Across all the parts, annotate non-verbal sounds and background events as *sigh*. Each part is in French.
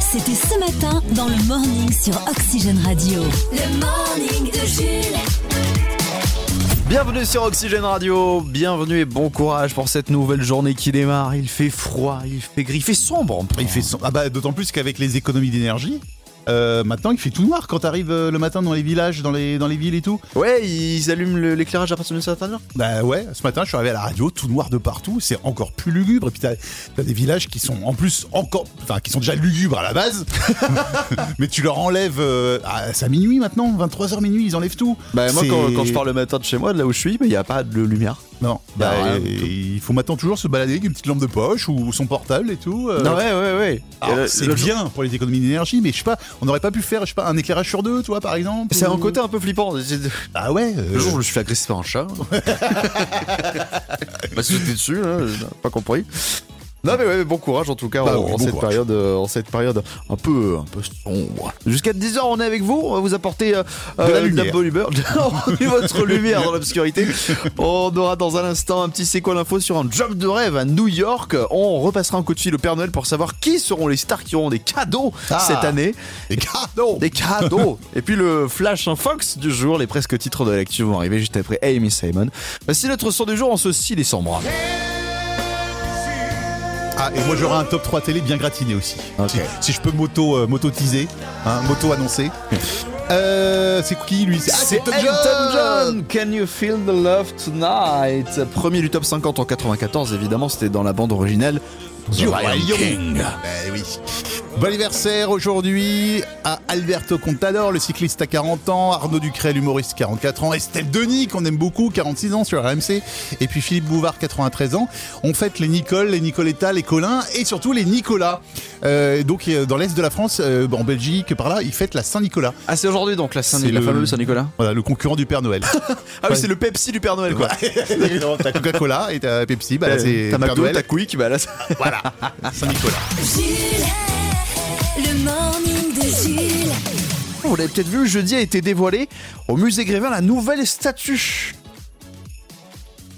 C'était ce matin dans le morning sur Oxygène Radio. Le morning de Jules. Bienvenue sur Oxygène Radio, bienvenue et bon courage pour cette nouvelle journée qui démarre. Il fait froid, il fait gris, il fait sombre. Il fait sombre. Ah bah, d'autant plus qu'avec les économies d'énergie, euh, maintenant il fait tout noir quand t'arrives euh, le matin dans les villages, dans les, dans les villes et tout. Ouais, ils allument le- l'éclairage à partir d'une certaine heure. Bah ouais, ce matin je suis arrivé à la radio, tout noir de partout, c'est encore plus lugubre. Et puis t'as as des villages qui sont en plus encore, enfin qui sont déjà lugubres à la base, *laughs* *laughs* mais tu leur enlèves, euh, ah, c'est à minuit maintenant, 23h minuit, ils enlèvent tout. Bah moi C'est- quand, quand je pars le matin de chez moi, de là où je suis, il n'y a pas de lumière. Non, bah, Bah, euh, tout. il faut maintenant toujours se balader avec une petite lampe de poche ou son portable et tout. euh. Non ouais ouais ouais. Alors, le- c'est le bien pour les économies d'énergie, mais je sais pas, on n'aurait pas pu faire, je sais pas, un éclairage sur deux, toi, par exemple C'est ou- un côté un peu flippant. Ah ouais. euh, Le jour où je me suis fait agresser par un chat. *laughs* bah c'était dessus, hein, j'ai pas compris. Non mais ouais, bon courage en tout cas Bah en, oui, en bon cette courage. période, euh, en cette période un peu, un peu sombre. Jusqu'à 10h on est avec vous, on va vous apporter euh, De la euh, lumière. bonne humeur, *laughs* votre *laughs* lumière dans l'obscurité. On aura dans un instant un petit c'est quoi l'info sur un job de rêve à New York. On repassera un coup de fil au Père Noël pour savoir qui seront les stars qui auront des cadeaux Ah. cette année. Les cadeaux Des cadeaux Et puis le flash en Fox du jour, les presque titres de l'actu vont arriver juste après Amy Simon. Voici notre son du jour en ce 6 décembre. Ah, et moi j'aurai un top 3 télé bien gratiné aussi. Si, si je peux moto, euh, moto-teaser, hein, moto-annoncer. *laughs* Euh, c'est qui lui? Ah, C'est Elton John Can you feel the love tonight? Premier du top 50 en 94, évidemment, c'était dans la bande originale. Du The. Lion King. Ben oui. Bon anniversaire aujourd'hui à Alberto Contador, le cycliste à 40 ans, Arnaud Ducret, l'humoriste 44 ans, Estelle Denis qu'on aime beaucoup, 46 ans sur RMC, et puis Philippe Bouvard 93 ans. On fête les Nicole, les Nicoletta, les Colin et surtout les Nicolas. Euh, donc euh, dans l'est de la France, euh, en Belgique, par là, ils fêtent la Saint-Nicolas. Ah, c'est aujourd'hui donc la, Saint C'est la fameuse Saint-Nicolas Voilà, le concurrent du Père Noël. *laughs* Ah oui, Ouais. c'est le Pepsi du Père Noël quoi. t'as *laughs* Coca-Cola et t'as Pepsi, bah là c'est T'as Père McDo, Noël. t'as Quick, bah là c'est- Voilà, Saint-Nicolas. Jules. Le morning de Jules. Vous l'avez peut-être vu, jeudi a été dévoilé au musée Grévin la nouvelle statue.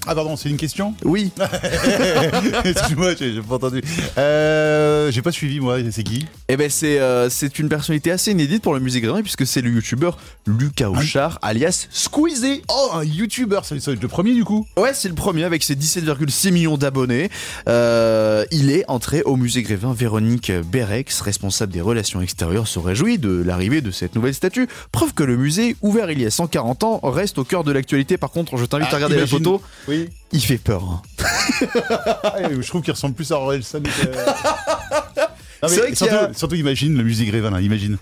Ah pardon, c'est une question Oui, *laughs* Excuse-moi, j'ai j'ai pas entendu. Euh, j'ai pas suivi moi, c'est qui? Eh ben c'est euh, c'est une personnalité assez inédite pour le musée Grévin puisque c'est le youtubeur Lucas Auchard alias Squeezie. Oh, un youtubeur, c'est c'est le premier du coup? Ouais, c'est le premier avec ses 17,6 millions d'abonnés. Euh, il est entré au musée Grévin. Véronique Berex, responsable des relations extérieures, se réjouit de l'arrivée de cette nouvelle statue. Preuve que le musée, ouvert il y a 140 ans, reste au cœur de l'actualité. Par contre, je t'invite Ah, à regarder imagine- la photo. Oui. Il fait peur. hein. Ah, je trouve qu'il ressemble plus à Orelsan que. *laughs* C'est vrai surtout, a- surtout, imagine le musée Grévin là, imagine.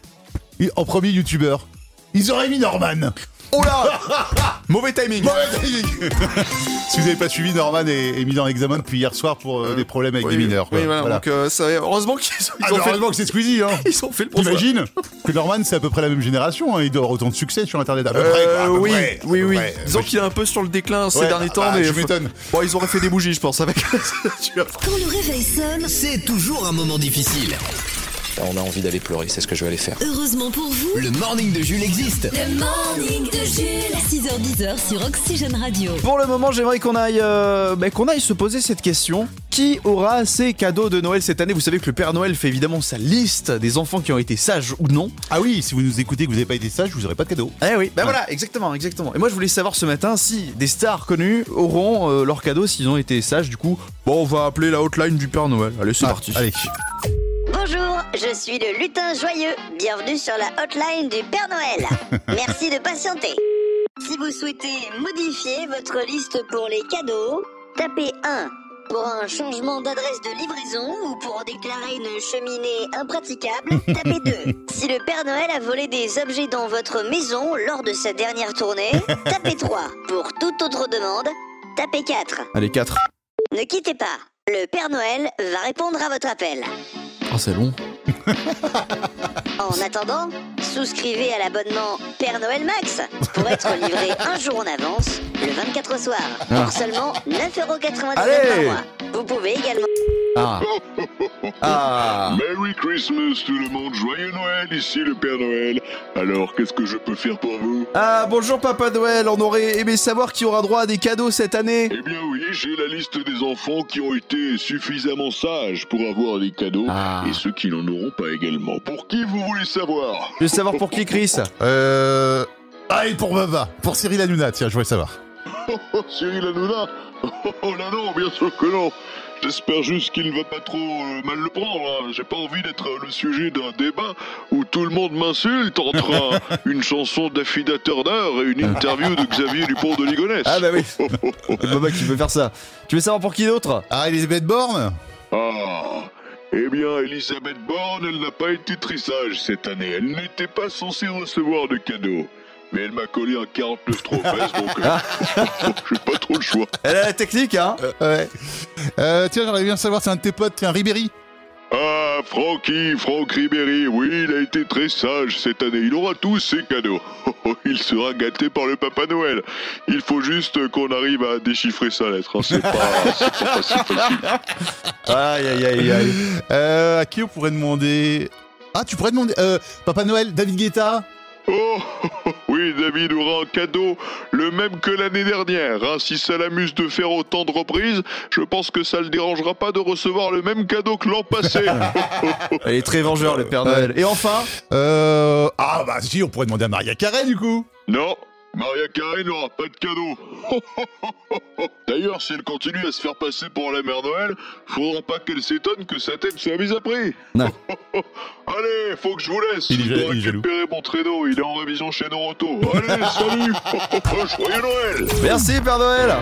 En premier youtubeur, ils auraient mis Norman Oh là *laughs* Mauvais timing. *laughs* Si vous n'avez pas suivi, Norman est, est mis en examen depuis hier soir pour euh, des problèmes avec Oui, des mineurs. Oui, voilà. Voilà. Donc, euh, ça- heureusement qu'ils ont, ils Ah, ont mais fait, heureusement que c'est Squeezie, hein *laughs* ils ont fait le. T'imagines que Norman c'est à peu près la même génération, hein, il doit avoir autant de succès sur internet à peu près. quoi, à Euh, peu oui, près, oui, oui. près. Disons qu'il est un peu sur le déclin ces Ouais, derniers temps, bah, mais tu m'étonnes. Bon, ils auraient fait des bougies, je pense, avec. *laughs* Quand le réveil sonne, C'est toujours un moment difficile. On a envie d'aller pleurer, c'est ce que je vais aller faire. heureusement pour vous, Le morning de Jules existe. le morning de Jules. 6h10 sur Oxygène Radio. Pour le moment, j'aimerais qu'on aille, euh, bah, qu'on aille se poser cette question. Qui aura ses cadeaux de Noël cette année? Vous savez que le Père Noël fait évidemment sa liste des enfants qui ont été sages ou non. Ah oui, si vous nous écoutez que vous n'avez pas été sage, vous n'aurez pas de cadeau. Eh oui, bah voilà, exactement, exactement. Et moi, je voulais savoir ce matin si des stars connues auront euh, leurs cadeaux s'ils ont été sages. Du coup, bon, on va appeler la hotline du Père Noël. Allez, c'est Ah, parti. Allez. Bonjour, je suis le lutin joyeux. Bienvenue sur la hotline du Père Noël. *laughs* Merci de patienter. Si vous souhaitez modifier votre liste pour les cadeaux, tapez 1 pour un changement d'adresse de livraison ou pour déclarer une cheminée impraticable, tapez 2. *laughs* Si le Père Noël a volé des objets dans votre maison lors de sa dernière tournée, tapez *laughs* 3. Pour toute autre demande, tapez 4. Allez, 4. Ne quittez pas. Le Père Noël va répondre à votre appel. Oh, c'est long. *laughs* En attendant, souscrivez à l'abonnement Père Noël Max pour être livré un jour en avance, le 24 soir, Ah. pour seulement 9,99€ par mois. Vous pouvez également... Ah. Ah. Merry Christmas tout le monde, joyeux Noël, ici le Père Noël. Alors, qu'est-ce que je peux faire pour vous? Ah, bonjour Papa Noël, on aurait aimé savoir qui aura droit à des cadeaux cette année. Eh bien oui, j'ai la liste des enfants qui ont été suffisamment sages pour avoir des cadeaux Ah. et ceux qui n'en auront pas également. Pour qui vous voulez savoir? Je veux savoir pour qui, Chris? Euh... Ah, et pour Baba, pour Cyril Hanouna, tiens, je voulais savoir. Oh, *laughs* Cyril Hanouna? *laughs* Oh, oh là non, bien sûr que non J'espère juste qu'il ne va pas trop euh, mal le prendre. hein. J'ai pas envie d'être euh, le sujet d'un débat où tout le monde m'insulte entre un- *laughs* une chanson d'Affida Turner et une interview de Xavier Dupont de Ligonnès. Ah bah oui, *laughs* c'est Baba qui veut faire ça. Tu veux savoir pour qui d'autre? Ah, Elisabeth Borne? Ah Eh bien, Elisabeth Borne, elle n'a pas été très sage cette année. Elle n'était pas censée recevoir de cadeaux. Mais elle m'a collé un 49 trop fesses, donc euh, *laughs* j'ai pas trop le choix. Elle a la technique, hein Ouais. Euh, tiens, j'aimerais bien savoir, c'est un de tes potes, tiens, Ribéry. Ah, Francky, Franck Ribéry, oui, il a été très sage cette année. Il aura tous ses cadeaux. *laughs* Il sera gâté par le Papa Noël. Il faut juste qu'on arrive à déchiffrer sa lettre. hein. C'est pas, c'est pas si facile. *laughs* Aïe aïe aïe aïe. Euh, à qui on pourrait demander... Ah, tu pourrais demander... Euh, Papa Noël, David Guetta? Oh, oui, David aura un cadeau, le même que l'année dernière. hein. Si ça l'amuse de faire autant de reprises, je pense que ça le dérangera pas de recevoir le même cadeau que l'an passé. *laughs* Elle est très vengeur, le Père Noël. Et enfin Euh... Ah, bah si, on pourrait demander à Maria Carré, du coup. non, Maria Carré n'aura pas de cadeau. *laughs* D'ailleurs, si elle continue à se faire passer pour la mère Noël, faudra pas qu'elle s'étonne que sa tête soit mise à prix. Non. *laughs* Allez, faut que je vous laisse. Il est je dois récupérer mon traîneau, il est en révision chez Noroto. Allez, *laughs* salut Joyeux Noël Merci Père Noël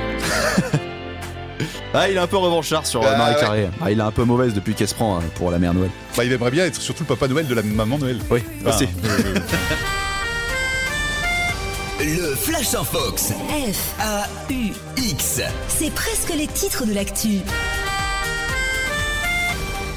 Ah, il est un peu revanchard sur euh, Ah, Marie ouais. Carré. Ah, il est un peu mauvaise depuis qu'elle se prend euh, pour la mère Noël. Bah, il aimerait bien être surtout le Papa Noël de la maman Noël. Oui, Enfin, aussi. euh, Le Flash en Fox. F, A-U-X. c'est presque les titres de l'actu.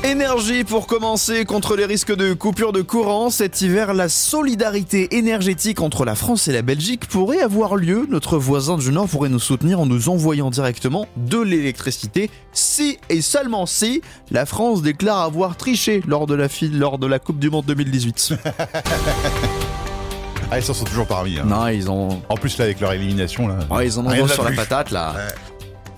Énergie pour commencer contre les risques de coupure de courant. Cet hiver, la solidarité énergétique entre la France et la Belgique pourrait avoir lieu. Notre voisin du Nord pourrait nous soutenir en nous envoyant directement de l'électricité si et seulement si la France déclare avoir triché lors de la, lors de la Coupe du Monde 2018. *laughs* Ah, ils s'en sont toujours parmi. Hein. non, ils ont, En plus, là, avec leur élimination, là. ouais, ils en ont sur la patate là. Ouais.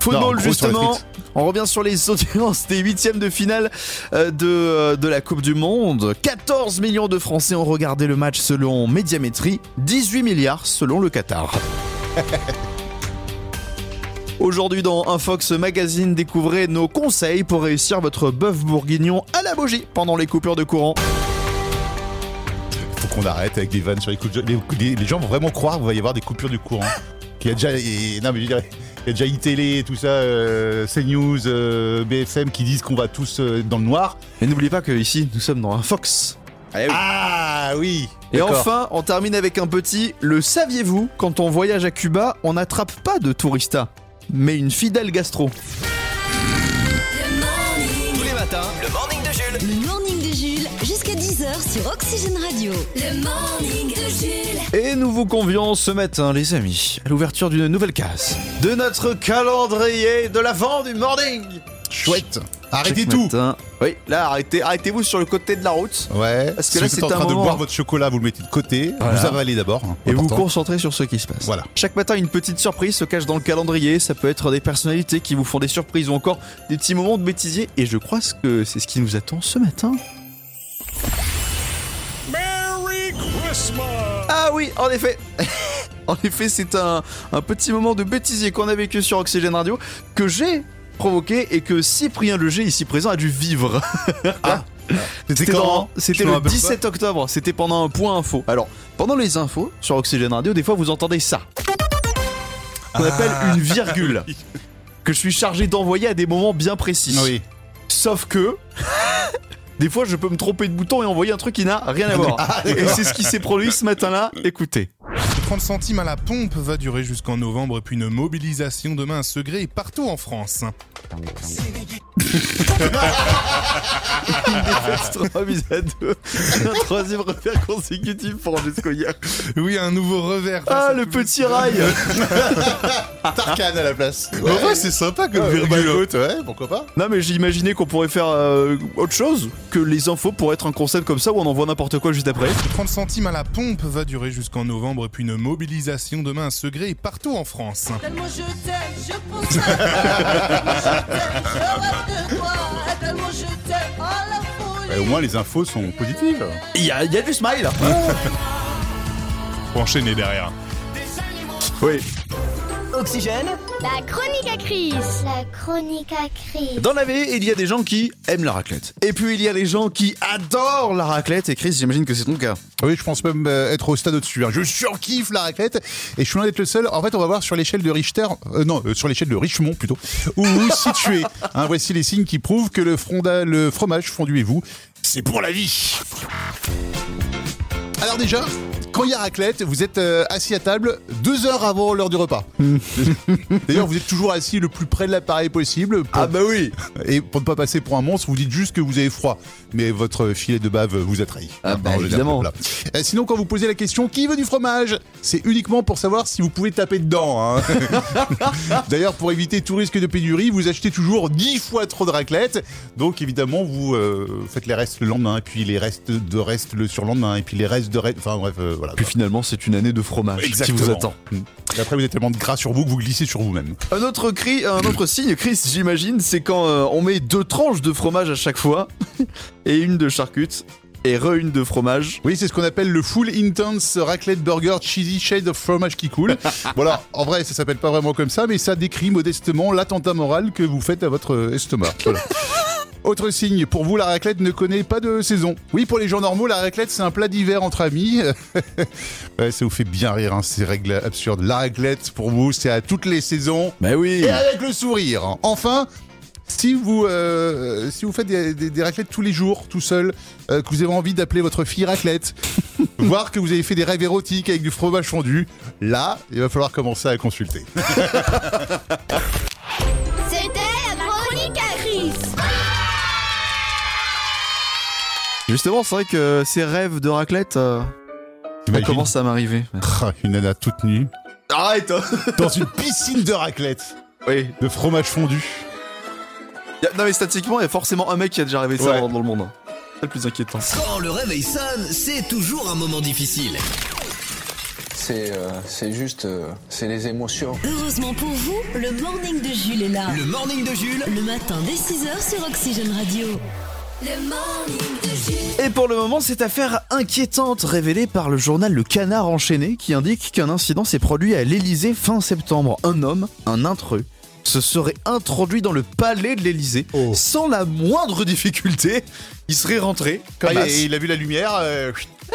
Football Non, justement. On revient sur les audiences des huitièmes de finale euh, de, euh, de la Coupe du Monde. 14 millions de Français ont regardé le match selon Médiamétrie, 18 milliards selon le Qatar. *laughs* Aujourd'hui dans Infox Magazine, découvrez nos conseils pour réussir votre bœuf bourguignon à la bougie pendant les coupures de courant. Qu'on arrête avec des vannes sur les coups de... les, les- les gens vont vraiment croire qu'il va y avoir des coupures du courant. *laughs* Qu'il y a déjà... et- non, mais je dirais... Il y a déjà iTélé et tout ça, euh, CNews, euh, BFM qui disent qu'on va tous euh, dans le noir. Et n'oubliez pas que ici nous sommes dans Infox. Ah oui Et D'accord. enfin, on termine avec un petit Le saviez-vous Quand on voyage à Cuba, on n'attrape pas de tourista, mais une fidèle gastro? Sur Oxygène Radio. Le morning de Jules. Et nous vous convions ce matin, les amis, à l'ouverture d'une nouvelle case de notre calendrier de l'avant du morning. Chouette Arrêtez Chaque tout matin- Oui, là, arrêtez, arrêtez-vous sur le côté de la route. Ouais, Parce que si là, vous êtes c'est en un train de boire votre chocolat, vous le mettez de côté, Voilà. vous avalez d'abord. hein, Et vous vous important. concentrez sur ce qui se passe. Voilà. Chaque matin, une petite surprise se cache dans le calendrier. Ça peut être des personnalités qui vous font des surprises ou encore des petits moments de bêtisier. Et je crois que c'est ce qui nous attend ce matin. Ah oui, en effet. *laughs* en effet, c'est un, un petit moment de bêtisier qu'on a vécu sur Oxygène Radio que j'ai provoqué et que Cyprien Leger, ici présent, a dû vivre. *laughs* C'était quand dans- C'était me le rappelle 17 octobre, c'était pendant un point info. Alors, pendant les infos sur Oxygène Radio, des fois vous entendez ça. Qu'on appelle une virgule. *laughs* Que je suis chargé d'envoyer à des moments bien précis. Oui. Sauf que. Des fois, je peux me tromper de bouton et envoyer un truc qui n'a rien à voir. *laughs* et c'est ce qui s'est produit ce matin-là. *laughs* Écoutez. Le 30 centimes à la pompe va durer jusqu'en novembre, puis une mobilisation demain à Segré et partout en France. Trois buts à deux. Un troisième revers consécutif pour Francesco hier. Oui, un nouveau revers. Ah, le petit rail *laughs* Tarkan à la place. En vrai, c'est sympa comme Bah, virgule. écoute, ouais, pourquoi pas Non mais j'ai imaginé qu'on pourrait faire euh, autre chose que les infos pour être un concept comme ça où on envoie n'importe quoi juste après. 30 centimes à la pompe va durer jusqu'en novembre, puis une mobilisation demain à Segré et partout en France. Tellement je t'aime, je pense à toi. Tellement je t'aime, je rêve de toi. Tellement je t'aime, à la folie. Bah, Au moins les infos sont positives. Il y a, il y a du smile *laughs* Faut enchaîner derrière. Oui. Oxygène, La chronique à Chris. La chronique à Chris. Dans la vie, il y a des gens qui aiment la raclette. Et puis il y a les gens qui adorent la raclette. Et Chris, j'imagine que c'est ton cas. Oui, je pense même euh, être au stade au-dessus. hein. Je surkiffe la raclette et je suis loin d'être le seul. En fait, on va voir sur l'échelle de Richter, euh, non, euh, sur l'échelle de Richemont plutôt, où vous vous situez. *laughs* Hein, voici les signes qui prouvent que le, fronda, le fromage fondu et vous, c'est pour la vie. Alors déjà, quand il y a raclette, vous êtes euh, assis à table deux heures avant l'heure du repas. *laughs* D'ailleurs, vous êtes toujours assis le plus près de l'appareil possible. pour- bah oui Et pour ne pas passer pour un monstre, vous dites juste que vous avez froid. Mais votre filet de bave vous a trahi. Ah bah, En général, évidemment. voilà. Euh, sinon, quand vous posez la question qui veut du fromage, c'est uniquement pour savoir si vous pouvez taper dedans. hein. *laughs* D'ailleurs, pour éviter tout risque de pénurie, vous achetez toujours 10 fois trop de raclette. Donc, évidemment, vous euh, faites les restes le lendemain, et puis les restes de restes le surlendemain, et puis les restes de restes. Enfin, bref, euh, voilà. Puis finalement, c'est une année de fromage qui vous attend. Et après, vous avez tellement de gras sur vous que vous glissez sur vous-même. Un autre cri, un autre signe, Chris, j'imagine, c'est quand euh, on met deux tranches de fromage à chaque fois *laughs* et une de charcute et re une de fromage. Oui, c'est ce qu'on appelle le full intense raclette burger cheesy shade of fromage qui coule. *laughs* voilà, en vrai, ça s'appelle pas vraiment comme ça, mais ça décrit modestement l'attentat moral que vous faites à votre estomac. Voilà. Autre signe, pour vous, la raclette ne connaît pas de saison. Oui, pour les gens normaux, la raclette, c'est un plat d'hiver entre amis. *laughs* ouais, ça vous fait bien rire, hein, ces règles absurdes. La raclette, pour vous, c'est à toutes les saisons. Bah oui Et avec le sourire. Enfin, si vous, euh, si vous faites des, des- des raclettes tous les jours, tout seul, euh, que vous avez envie d'appeler votre fille raclette, *laughs* voir que vous avez fait des rêves érotiques avec du fromage fondu, là, il va falloir commencer à consulter. *laughs* C'était la chronique à Chris. Justement, c'est vrai que ces rêves de raclette, euh, ça commence à m'arriver. *laughs* Ah, Une nana toute nue, Arrête *laughs* dans une piscine de raclette, Oui. de fromage fondu. Y a- non mais statistiquement, il y a forcément un mec qui a déjà rêvé ça Ouais. dans le monde. C'est le plus inquiétant. quand le réveil sonne, c'est toujours un moment difficile. C'est euh, c'est juste, euh, c'est les émotions. Heureusement pour vous, le morning de Jules est là. Le morning de Jules, Le matin dès 6h sur Oxygène Radio. Le morning de Jules. Et pour le moment, cette affaire inquiétante révélée par le journal Le Canard enchaîné qui indique qu'un incident s'est produit à l'Elysée fin septembre. Un homme, un intrus, se serait introduit dans le palais de l'Elysée Oh. sans la moindre difficulté. Il serait rentré comme Ah, il a vu la lumière. euh,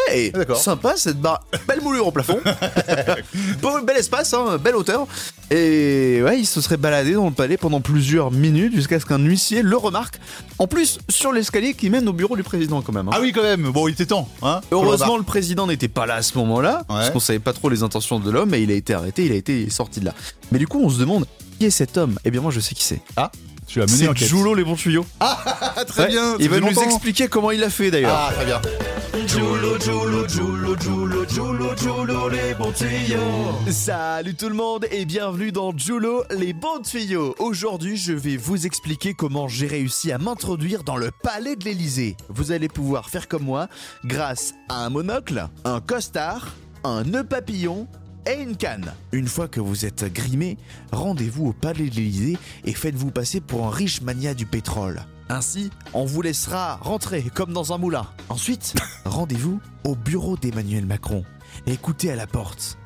Hey, Ah, d'accord. sympa cette barre, belle moulure au plafond, *laughs* Beau- bel espace, hein, belle hauteur. Et ouais, il se serait baladé dans le palais pendant plusieurs minutes jusqu'à ce qu'un huissier le remarque. En plus, sur l'escalier qui mène au bureau du président quand même. hein. Ah oui, quand même. Bon, il était temps. Hein Heureusement, le président n'était pas là à ce moment-là, parce qu'on savait pas trop les intentions de l'homme, et il a été arrêté, il a été sorti de là. Mais du coup, on se demande qui est cet homme? Eh bien, moi, je sais qui c'est. tu as mené C'est. Joulot les bons tuyaux. Ah, *laughs* très Ouais, bien. Il va nous longtemps. expliquer comment il a fait d'ailleurs. Ah, très bien. Salut tout le monde et bienvenue dans Julo les bons tuyaux. Aujourd'hui, je vais vous expliquer comment j'ai réussi à m'introduire dans le palais de l'Elysée. Vous allez pouvoir faire comme moi grâce à un monocle, un costard, un nœud papillon et une canne. Une fois que vous êtes grimé, rendez-vous au palais de l'Elysée et faites-vous passer pour un riche mania du pétrole. Ainsi, on vous laissera rentrer comme dans un moulin. Ensuite, *laughs* rendez-vous au bureau d'Emmanuel Macron. Écoutez à la porte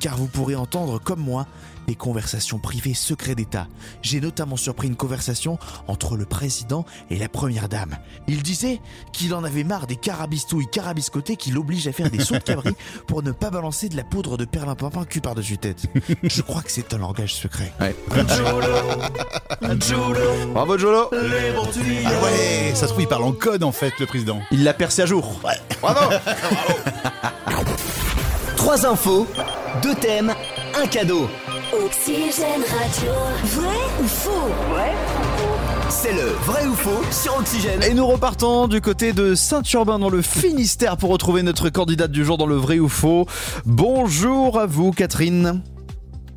car vous pourrez entendre, comme moi, des conversations privées secrets d'État. J'ai notamment surpris une conversation entre le président et la première dame. Il disait qu'il en avait marre des carabistouilles carabiscotées qui l'obligent à faire des sauts de cabri *laughs* pour ne pas balancer de la poudre de perlimpinpin cul par-dessus tête. Je crois que c'est un langage secret. Bravo Jolo Ah ouais, ça se trouve, il parle en code en fait, le président. Il l'a percé à jour. Bravo trois infos, deux thèmes, un cadeau. Oxygène Radio. Vrai ou faux? C'est le vrai ou faux sur Oxygène. Et nous repartons du côté de Saint-Urbain dans le Finistère pour retrouver notre candidate du jour dans le vrai ou faux. Bonjour à vous Catherine.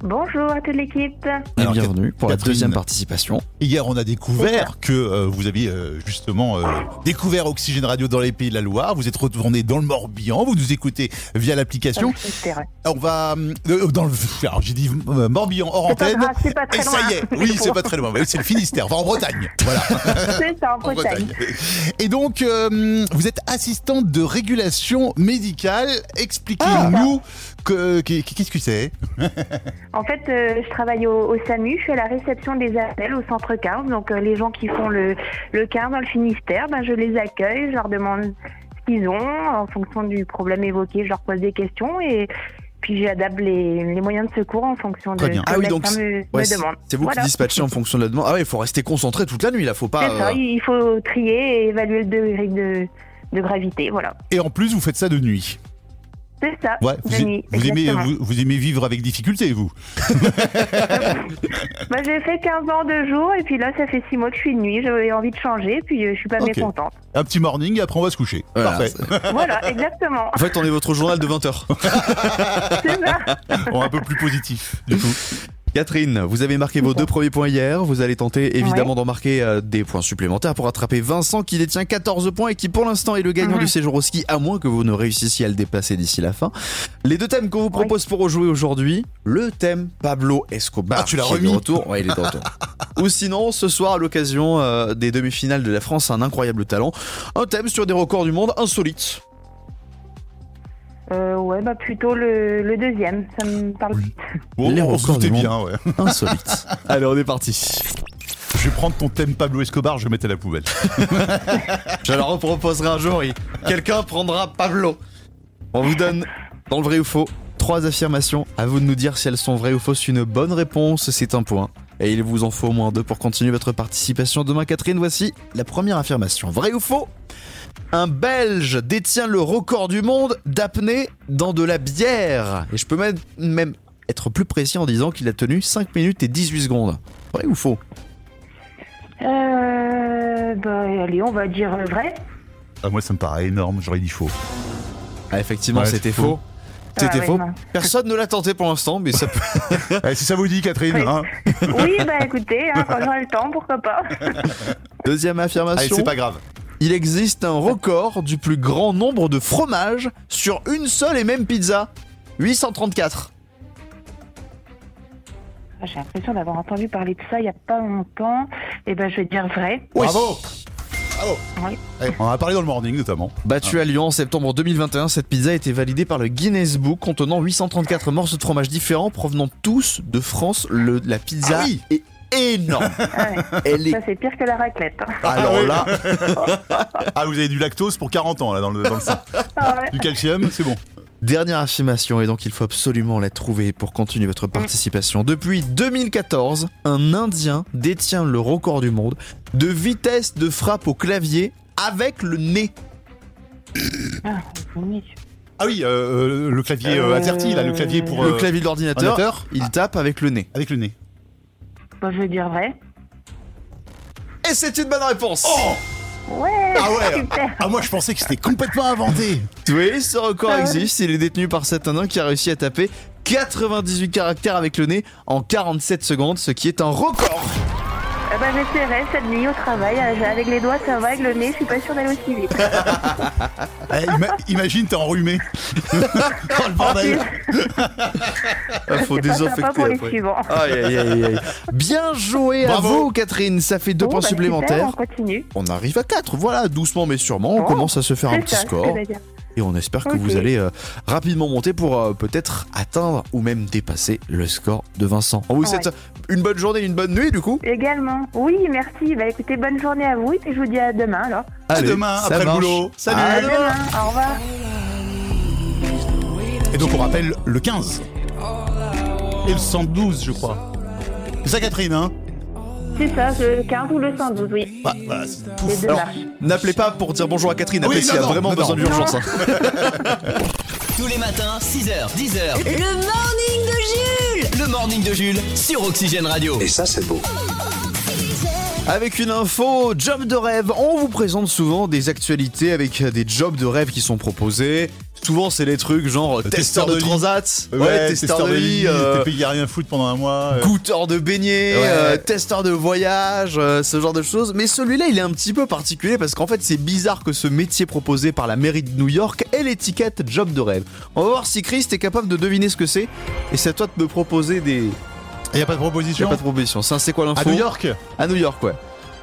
Bonjour à toute l'équipe. Et bienvenue pour la deuxième participation. Hier, on a découvert que euh, vous aviez euh, justement euh, découvert Oxygène Radio dans les Pays de la Loire. Vous êtes retourné dans le Morbihan. Vous nous écoutez via l'application. On va euh, dans le. Alors j'ai dit euh, Morbihan hors pas antenne. c'est pas très Et ça y est, oui, c'est pas très loin. C'est le Finistère, enfin en Bretagne. Voilà. *laughs* C'est ça, en En Bretagne. Et donc, euh, vous êtes assistante de régulation médicale. Expliquez-nous que- que- qu'est-ce que c'est? En fait, euh, je travaille au, au SAMU, je fais la réception des appels au centre 15. Donc, euh, les gens qui font le, le 15 dans le Finistère, ben, je les accueille, je leur demande ce qu'ils ont. En fonction du problème évoqué, je leur pose des questions et puis j'adapte les, les moyens de secours en fonction de Très bien. ce que Ah oui, le donc médecin me, Ouais, me c'est demande. c'est vous Voilà. qui dispatchez en fonction de la demande. Ah ouais, il faut rester concentré toute la nuit là, faut pas. Ça, euh, il faut trier et évaluer le degré de, de gravité, voilà. Et en plus, vous faites ça de nuit. C'est ça, Ouais, vous, aimez, exactement. vous, vous aimez vivre avec difficulté, vous *laughs* Bah, j'ai fait 15 ans de jour et puis là ça fait 6 mois que je suis de nuit, j'avais envie de changer puis euh, je suis pas Ok. mécontente. Un petit morning, et après on va se coucher. Voilà, Parfait. *laughs* Voilà, exactement. En fait, on est votre journal de 20h. *laughs* C'est ça. Bon, un peu plus positif, du coup. Catherine, vous avez marqué vos deux premiers points hier. Vous allez tenter évidemment Ouais. d'en marquer euh, des points supplémentaires pour rattraper Vincent qui détient 14 points et qui pour l'instant est le gagnant Mhm. du séjour au ski, à moins que vous ne réussissiez à le dépasser d'ici la fin. Les deux thèmes qu'on vous propose pour jouer aujourd'hui, le thème Pablo Escobar. Ah, tu l'as qui est de remis retour. Ouais, il est de retour. *laughs* Ou sinon, ce soir, à l'occasion euh, des demi-finales de la France, un incroyable talent. Un thème sur des records du monde insolites. Euh, ouais, bah plutôt le, le deuxième, ça me parle. Bon, Les on records du bien, monde. ouais. *laughs* Insolites. Allez, on est parti. Je vais prendre ton thème Pablo Escobar, je vais mettre à la poubelle. *laughs* Je leur reproposerai un jour et quelqu'un prendra Pablo. On vous donne, dans le vrai ou faux, trois affirmations. À vous de nous dire si elles sont vraies ou fausses. Une bonne réponse, c'est un point. Et il vous en faut au moins deux pour continuer votre participation demain. Catherine, voici la première affirmation. Vrai ou faux? Un Belge détient le record du monde d'apnée dans de la bière. Et je peux même, même être plus précis en disant qu'il a tenu 5 minutes et 18 secondes. Vrai ou faux? Euh, bah allez, on va dire vrai. Ah, moi, ça me paraît énorme, j'aurais dit faux. Ah, effectivement, Ouais, c'était c'est faux. faux. C'était Ah ouais, faux. non. Personne ne l'a tenté pour l'instant, mais ça peut. *laughs* Eh, si ça vous dit, Catherine, Oui. hein Oui, bah écoutez, hein, quand j'aurai le temps, pourquoi pas. Deuxième affirmation. Allez, c'est pas grave. Il existe un record du plus grand nombre de fromages sur une seule et même pizza. 834. Ah, J'ai l'impression d'avoir entendu parler de ça il y a pas longtemps. Et ben je vais dire vrai. Bravo Bravo Oui. Eh, On en a parlé dans le morning, notamment. Battu à Lyon en septembre 2021, cette pizza a été validée par le Guinness Book contenant 834 morceaux de fromage différents provenant tous de France. Le, la pizza Ah oui. est énorme. Ah ouais. Elle est Ça c'est pire que la raclette. hein. alors là, *laughs* Ah, vous avez du lactose pour 40 ans, là, dans le, dans le sang. Ah ouais. Du calcium, c'est bon. Dernière affirmation, et donc il faut absolument la trouver pour continuer votre participation. Depuis 2014, un Indien détient le record du monde de vitesse de frappe au clavier avec le nez. Ah, oui. Ah oui, euh, le clavier euh, Euh, interti, là, le clavier pour... Le euh, clavier de l'ordinateur, ordinateur. il tape avec le nez. Avec le nez. Bah, je vais dire vrai. Et c'est une bonne réponse. Ouais, Ah ouais. super. Ah moi je pensais que c'était complètement inventé. Oui, ce record Ah existe, il est détenu par cet Indien qui a réussi à taper 98 caractères avec le nez en 47 secondes, ce qui est un record Eh ben, j'essaierai cette nuit au travail. euh, Avec les doigts, ça va. Avec le nez, je suis pas sûre d'aller aussi *laughs* vite. Eh, ima- Imagine, t'es enrhumé. oh *laughs* le bordel Il faut C'est pas sympa désinfecter pour les après. suivants. Aïe, aïe, aïe, aïe. Bien joué Bravo. à vous, Catherine. Ça fait deux Bon, points bah, supplémentaires. super, on continue. on arrive à 4, voilà, doucement mais sûrement. On Bon, commence à se faire un C'est petit ça, ce que score. j'allais dire. Et on espère que vous allez euh, rapidement monter pour euh, peut-être atteindre ou même dépasser le score de Vincent. On vous Ouais. souhaite une bonne journée, une bonne nuit du coup. Également. Oui, merci. Bah écoutez, bonne journée à vous et puis je vous dis à demain alors. À demain, après le boulot. Salut. À À demain. demain. Au revoir. Et donc on rappelle le 15. Et le 112, je crois. C'est ça, Catherine, hein? C'est ça, le 15 ou le 112, oui. Bah, bah, c'est- Les deux Alors, n'appelez pas pour dire bonjour à Catherine, Oui, après s'il y a non, non, vraiment non, besoin non. d'urgence. hein. *laughs* *laughs* Tous les matins, 6h, 10h. Le morning de Jules Le morning de Jules sur Oxygène Radio. Et ça, c'est beau. Avec une info, job de rêve. On vous présente souvent des actualités avec des jobs de rêve qui sont proposés. Souvent, c'est les trucs genre Le testeur de transat, Ouais, testeur de lit, euh, T'es payé à rien foutre pendant un mois. euh. goûteur de beignets, Ouais. euh, testeur de voyage, euh, ce genre de choses. Mais celui-là, il est un petit peu particulier parce qu'en fait, c'est bizarre que ce métier proposé par la mairie de New York ait l'étiquette job de rêve. On va voir si Chris est capable de deviner ce que c'est. Et c'est à toi de me proposer des. Y a pas de Il a proposition pas de proposition. Ça, c'est quoi l'info À New York À New York, ouais.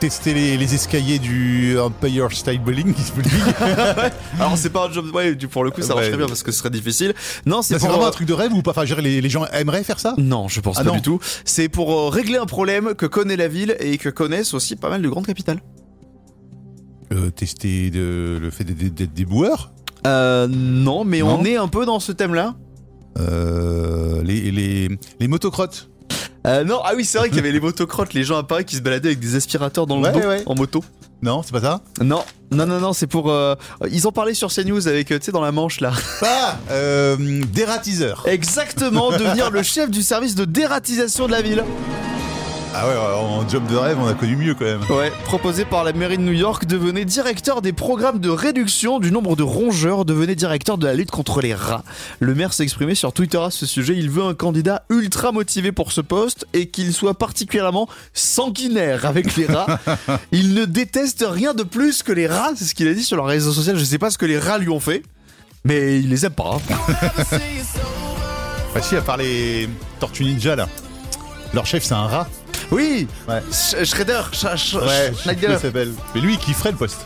Tester les, les escaliers du Empire State Building. *laughs* Alors, c'est pas un job. Ouais, du- pour le coup, ça Ouais. marcherait bien parce que ce serait difficile. Non, c'est pour. vraiment un truc de rêve ou pas? Enfin, je veux dire, les, les gens aimeraient faire ça? Non, je pense Ah pas non. du tout. C'est pour euh, régler un problème que connaît la ville et que connaissent aussi pas mal de grandes capitales. Euh, Tester de- le fait d'être des boueurs? Euh, non, mais Non. on est un peu dans ce thème-là. Euh, les, les, les motocrottes Euh, non, ah oui, c'est vrai qu'il y avait les motocrottes, les gens à Paris qui se baladaient avec des aspirateurs dans le Ouais, dos ouais. en moto. Non, c'est pas ça? Non, non, non, non, c'est pour. euh, Ils ont parlé sur CNews avec, euh, tu sais, dans la Manche là. *laughs* Ah euh, Dératiseur Exactement, devenir le chef du service de dératisation de la ville. Ah ouais, en job de rêve, on a connu mieux quand même. Ouais, proposé par la mairie de New York, devenez directeur des programmes de réduction du nombre de rongeurs, devenez directeur de la lutte contre les rats. Le maire s'est exprimé sur Twitter à ce sujet, il veut un candidat ultra motivé pour ce poste et qu'il soit particulièrement sanguinaire avec les rats. *laughs* il ne déteste rien de plus que les rats, c'est ce qu'il a dit sur le réseau social, je sais pas ce que les rats lui ont fait. Mais il les aime pas. hein. Enfin, si, à part les Tortues Ninja là. Leur chef, c'est un rat. Oui Ouais. Sh- Shredder, Sh- Sh- Ouais, Schneider. Mais lui, il kifferait le poste.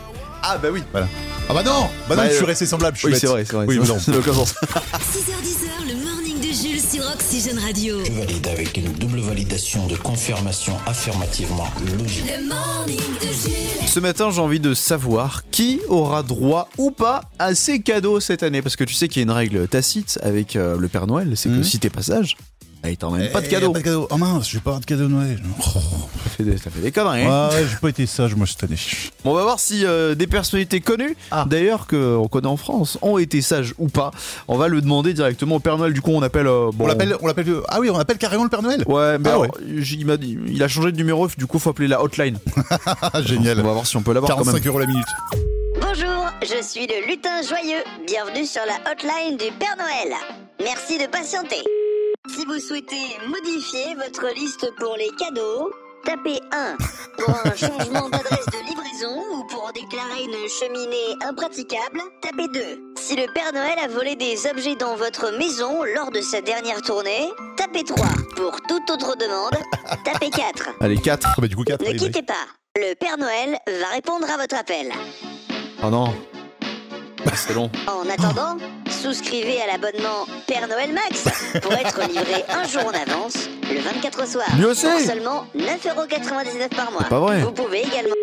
Ah bah oui. Voilà. Ah bah non Bah non, Bah, je suis euh, resté semblable, je suis Oui, c'est vrai, c'est vrai. Oui, non. Ça n'a *laughs* aucun sens. 6h10, le morning de Jules sur Oxygène Radio. Je valide avec une double validation de confirmation affirmativement logique. Le morning de Jules. Ce matin, j'ai envie de savoir qui aura droit ou pas à ces cadeaux cette année. Parce que tu sais qu'il y a une règle tacite avec euh, le Père Noël, c'est que Mhm. si t'es pas sage, bah, il t'emmène pas de Eh, cadeaux. Pas de cadeau. Oh mince, j'ai pas de cadeau de Noël. Oh. T'as fait des, t'as fait des conneries. hein. Ouais, j'ai pas été sage moi cette année. Bon, on va voir si euh, des personnalités connues, d'ailleurs qu'on connaît en France, ont été sages ou pas. On va le demander directement au Père Noël. Du coup, on appelle. euh, bon, On l'appelle, on l'appelle. Ah oui, on appelle carrément le Père Noël. Ouais, mais Ah alors, ouais. il, m'a dit, il a changé de numéro, du coup, faut appeler la hotline. Ah *laughs* génial. On va voir si on peut l'avoir quand même. 45 euros la minute. Bonjour, je suis le lutin joyeux. Bienvenue sur la hotline du Père Noël. Merci de patienter. Si vous souhaitez modifier votre liste pour les cadeaux, tapez 1 pour un changement d'adresse de livraison ou pour déclarer une cheminée impraticable, tapez 2. Si le Père Noël a volé des objets dans votre maison lors de sa dernière tournée, tapez 3. Pour toute autre demande, tapez 4. *laughs* Allez, 4. Ah bah du coup 4. Ne quittez pas. Le Père Noël va répondre à votre appel. Oh non. Ah, C'est long. En attendant, souscrivez à l'abonnement Père Noël Max pour être livré un jour en avance, le 24 au soir. Mieux. Pour seulement 9,99€ par mois. Pas vrai. Vous pouvez également.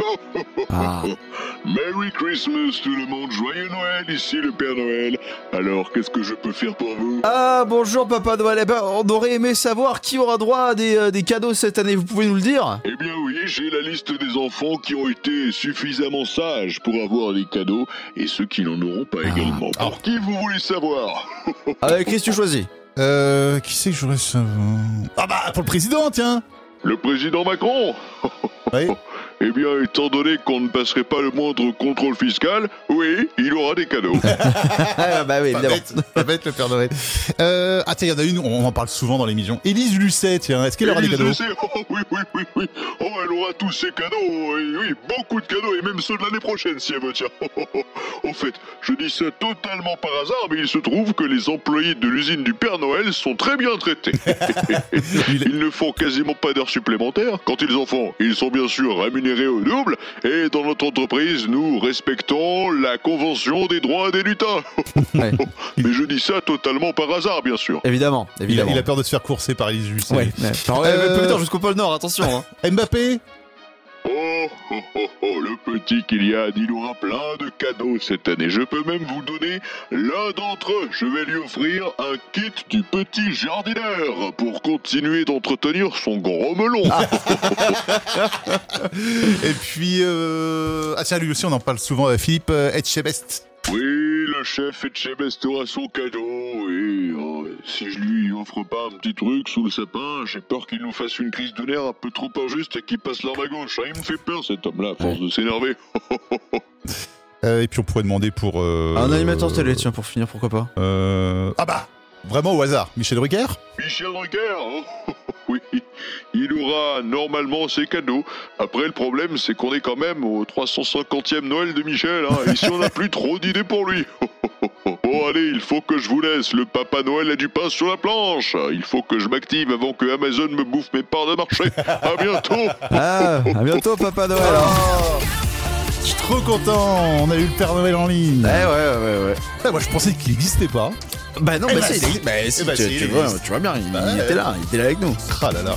*laughs* Ah. Merry Christmas tout le monde, joyeux Noël, ici le Père Noël. Alors, qu'est-ce que je peux faire pour vous? Ah bonjour Papa Noël, eh ben, on aurait aimé savoir qui aura droit à des, euh, des cadeaux cette année, vous pouvez nous le dire? Eh bien oui, j'ai la liste des enfants qui ont été suffisamment sages pour avoir des cadeaux et ceux qui n'en auront pas également. Pour qui vous voulez savoir? Avec *laughs* Chris tu choisis Euh, qui c'est que je voudrais savoir? Ah bah pour le président, tiens. Le président Macron *laughs* Oui. Eh bien, étant donné qu'on ne passerait pas le moindre contrôle fiscal, oui, il aura des cadeaux. *laughs* Ah bah oui Pas évidemment bête, pas bête le Père Noël. Euh, ah tiens, il y en a une, on en parle souvent dans l'émission. Élise Lucet, tiens, est-ce qu'elle aura des Élise cadeaux Lucet, oh, oui, oui, oui, oui. Oh, elle aura tous ses cadeaux. Oui, oui, beaucoup de cadeaux et même ceux de l'année prochaine si elle veut, tiens. *laughs* Au fait, je dis ça totalement par hasard, mais il se trouve que les employés de l'usine du Père Noël sont très bien traités. *laughs* ils ne font quasiment pas d'heures supplémentaires. Quand ils en font, ils sont bien sûr rémunérés au double. Et dans notre entreprise, nous respectons la convention des droits des lutins. *laughs* Ouais. mais je dis ça totalement par hasard, bien sûr. Évidemment, il a, évidemment il a peur de se faire courser par Élise Lucet. Ouais, ouais. Euh, jusqu'au pôle Nord, attention hein. Mbappé Oh, oh, oh, oh, le petit Kylian, il aura plein de cadeaux cette année. Je peux même vous donner l'un d'entre eux. Je vais lui offrir un kit du petit jardineur pour continuer d'entretenir son gros melon. *laughs* Et puis, euh... ah tiens, lui aussi, on en parle souvent. euh, Philippe euh, Etchebest. Oui, le chef Etchebest aura son cadeau. Oh, si je lui m'offre pas un petit truc sous le sapin J'ai peur qu'il nous fasse une crise de nerfs un peu trop injuste et qu'il passe l'arme à gauche. Ah, il me fait peur cet homme-là, à force de s'énerver. *laughs* Euh, et puis on pourrait demander pour. euh, Un animateur télé, tiens, pour finir, pourquoi pas euh, Ah bah Vraiment au hasard. Michel Drucker? Michel Drucker oh, Oui, il aura normalement ses cadeaux. Après, le problème, c'est qu'on est quand même au 350e Noël de Michel, hein, et si on n'a plus trop d'idées pour lui. Bon, *laughs* allez, il faut que je vous laisse. Le Papa Noël a du pain sur la planche. Il faut que je m'active avant que Amazon me bouffe mes parts de marché. À bientôt *laughs* Ah, à bientôt, Papa Noël. hein. *laughs* Je suis trop content On a eu le Père Noël en ligne Ouais, ouais, ouais, ouais. Ah, Moi je pensais qu'il n'existait pas. Bah non, Eh bah, bah si, bah, si, Eh bah tu, si, tu vois, existe. tu vois bien, il, Bah était là, il était là avec nous. Ah là là.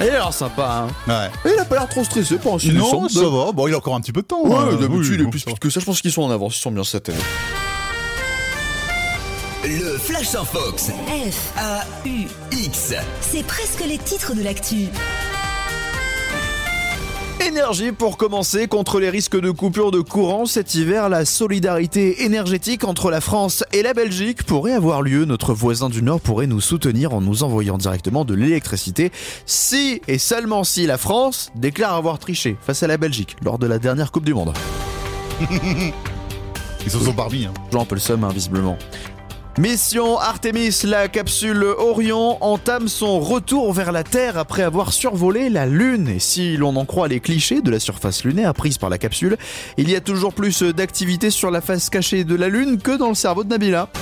Il a l'air sympa, hein. Ouais. Et il a pas l'air trop stressé pour un Non, ça va. Bon, il a encore un petit peu de temps. Ouais, hein. d'habitude, Oui, il est bon, plus speed que ça. Je pense qu'ils sont en avance, ils sont bien cette année. Le Flash en Fox. F, A-U-X. c'est presque les titres de l'actu. Énergie pour commencer contre les risques de coupure de courant cet hiver. La solidarité énergétique entre la France et la Belgique pourrait avoir lieu. Notre voisin du Nord pourrait nous soutenir en nous envoyant directement de l'électricité si et seulement si la France déclare avoir triché face à la Belgique lors de la dernière Coupe du Monde. *laughs* Ils se sont parmi. Hein. Un peu le seum, hein, visiblement. Mission Artemis, la capsule Orion entame son retour vers la Terre après avoir survolé la Lune. Et si l'on en croit les clichés de la surface lunaire prise par la capsule, il y a toujours plus d'activité sur la face cachée de la Lune que dans le cerveau de Nabila. *laughs*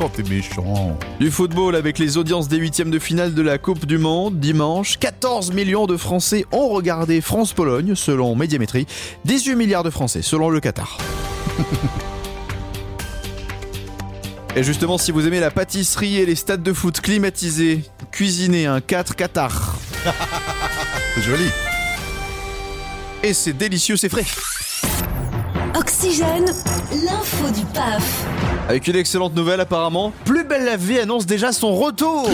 Oh, t'es méchant. Du football avec les audiences des huitièmes de finale de la Coupe du Monde dimanche. 14 millions de Français ont regardé France-Pologne selon Médiamétrie. 18 milliards de Français selon le Qatar. *laughs* Et justement, si vous aimez la pâtisserie et les stades de foot climatisés, cuisinez un 4 Qatar. C'est joli. Et c'est délicieux, c'est frais. Oxygène, l'info du PAF. Avec une excellente nouvelle apparemment, Plus belle la vie annonce déjà son retour.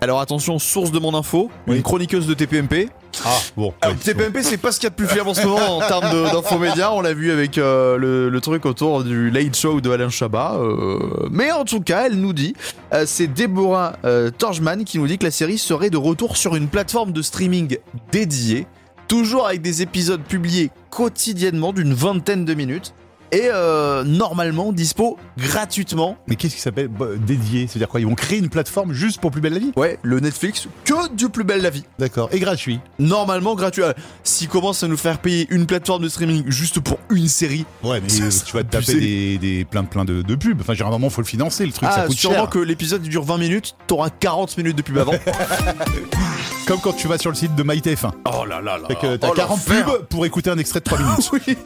Alors attention, source de mon info, une chroniqueuse de TPMP. Ah, bon. TPMP, c'est pas ce qu'il y a de plus fiable en ce moment en termes d'infomédias. On l'a vu avec euh, le, le truc autour du Late Show de Alain Chabat. euh, mais en tout cas, elle nous dit, euh, c'est Deborah Torjman qui nous dit que la série serait de retour sur une plateforme de streaming dédiée, toujours avec des épisodes publiés quotidiennement d'une vingtaine de minutes. Et euh, normalement dispo gratuitement. Mais qu'est-ce qui s'appelle bah, dédié? C'est-à-dire quoi? Ils vont créer une plateforme juste pour Plus Belle la Vie? Ouais, le Netflix que du plus belle la vie. D'accord. Et gratuit? Normalement gratuit. Euh, S'ils commencent à nous faire payer une plateforme de streaming juste pour une série, Ouais, mais Ça, ça tu vas te taper des, des plein plein de, de pubs. Enfin, généralement, faut le financer, le truc, ça ah, coûte sûrement cher. que l'épisode dure 20 minutes, t'auras 40 minutes de pub avant. *laughs* Comme quand tu vas sur le site de MyTF1. oh là là là. T'as Oh, 40 l'enfer. pubs pour écouter un extrait de 3 *laughs* minutes. Oui.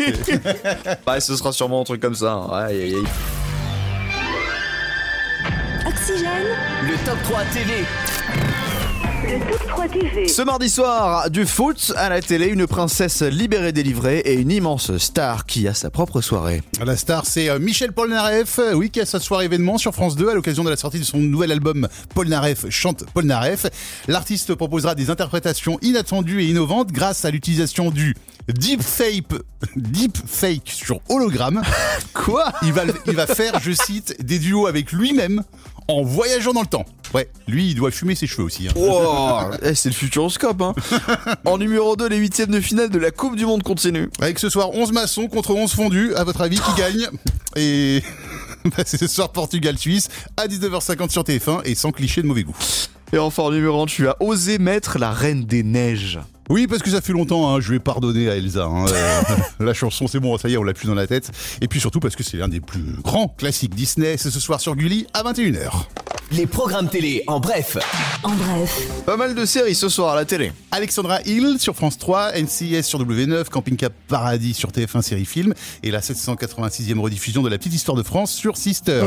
ouais, *laughs* ce sera sûrement un truc comme ça. Ouais, aïe, aïe, aïe. Oxygène, Le top 3 TV. Le top 3 TV. Ce mardi soir, du foot à la télé, une princesse libérée délivrée et une immense star qui a sa propre soirée. La star, c'est euh, Michel Polnareff, euh, oui, qui a sa soirée événement sur France 2 à l'occasion de la sortie de son nouvel album Polnareff chante Polnareff. L'artiste proposera des interprétations inattendues et innovantes grâce à l'utilisation du deepfake, *laughs* deepfake sur hologramme. *laughs* Quoi? Il va, il va faire, je cite, des duos avec lui-même en voyageant dans le temps. Ouais, lui, il doit fumer ses cheveux aussi. hein. Wow, eh, c'est le futuroscope. Hein. en numéro 2, les huitièmes de finale de la Coupe du Monde continuent. Avec ce soir 11 maçons contre 11 fondus, à votre avis, qui gagne Et *laughs* bah, c'est ce soir Portugal-Suisse à 19h50 sur TF1 et sans cliché de mauvais goût. Et enfin, en numéro 1, tu as osé mettre la Reine des Neiges. Oui, parce que ça fait longtemps, hein, je vais pardonner à Elsa. hein, euh, *laughs* la chanson, c'est bon, ça y est, on l'a plus dans la tête. Et puis surtout parce que c'est l'un des plus grands classiques Disney. C'est ce soir sur Gulli à 21h. Les programmes télé en bref. en bref, Pas mal de séries ce soir à la télé. Alexandra Hill sur France 3, NCIS sur W9, Camping Cap Paradis sur TF1 Série Film et la 786e rediffusion de La Petite Histoire de France sur Sister.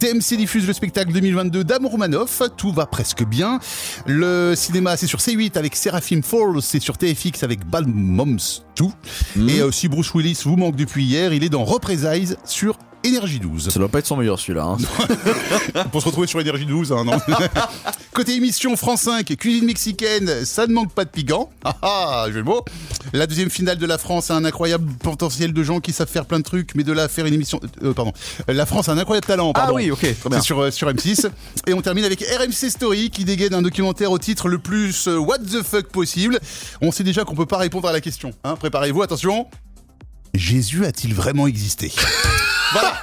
TMC diffuse le spectacle 2022 d'Amour Manoff, tout va presque bien. Le cinéma c'est sur C8 avec Seraphim Falls, c'est sur TFX avec Bad Moms 2. Et euh, si Bruce Willis vous manque depuis hier, il est dans Représailles sur Énergie 12. Ça doit pas être son meilleur celui-là. Hein. *laughs* Pour se retrouver sur Énergie 12, hein, non *laughs* Côté émission France 5, cuisine mexicaine, ça ne manque pas de piquant. *laughs* Ah ah, j'ai le mot. La deuxième finale de la France a un incroyable potentiel de gens qui savent faire plein de trucs, mais de là à faire une émission. euh, pardon. La France a un incroyable talent. Pardon. Ah oui, ok, très bien. C'est sur, euh, sur M6. Et on termine avec RMC Story qui dégaine un documentaire au titre le plus euh, what the fuck possible. On sait déjà qu'on peut pas répondre à la question. Hein Préparez-vous, attention. Jésus a-t-il vraiment existé? Voilà.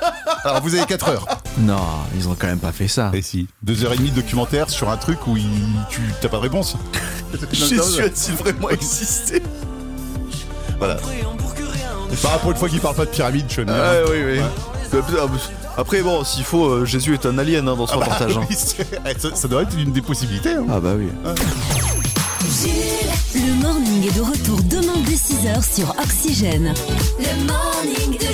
Alors vous avez 4 heures. Non, ils ont quand même pas fait ça. Et si, deux heures et demie de documentaire sur un truc où il- tu t'as pas de réponse. *laughs* Jésus a-t-il vraiment existé? Voilà. Par rapport à une fois qu'il parle pas de pyramide, Sean. Ah, oui, oui. Après, bon, s'il faut, euh, Jésus est un alien hein, dans son Ah bah reportage. hein. *laughs* oui, c'est- ça, ça doit être une des possibilités. hein. Ah bah oui. Le morning est de retour demain dès 6h sur Oxygène. Le morning de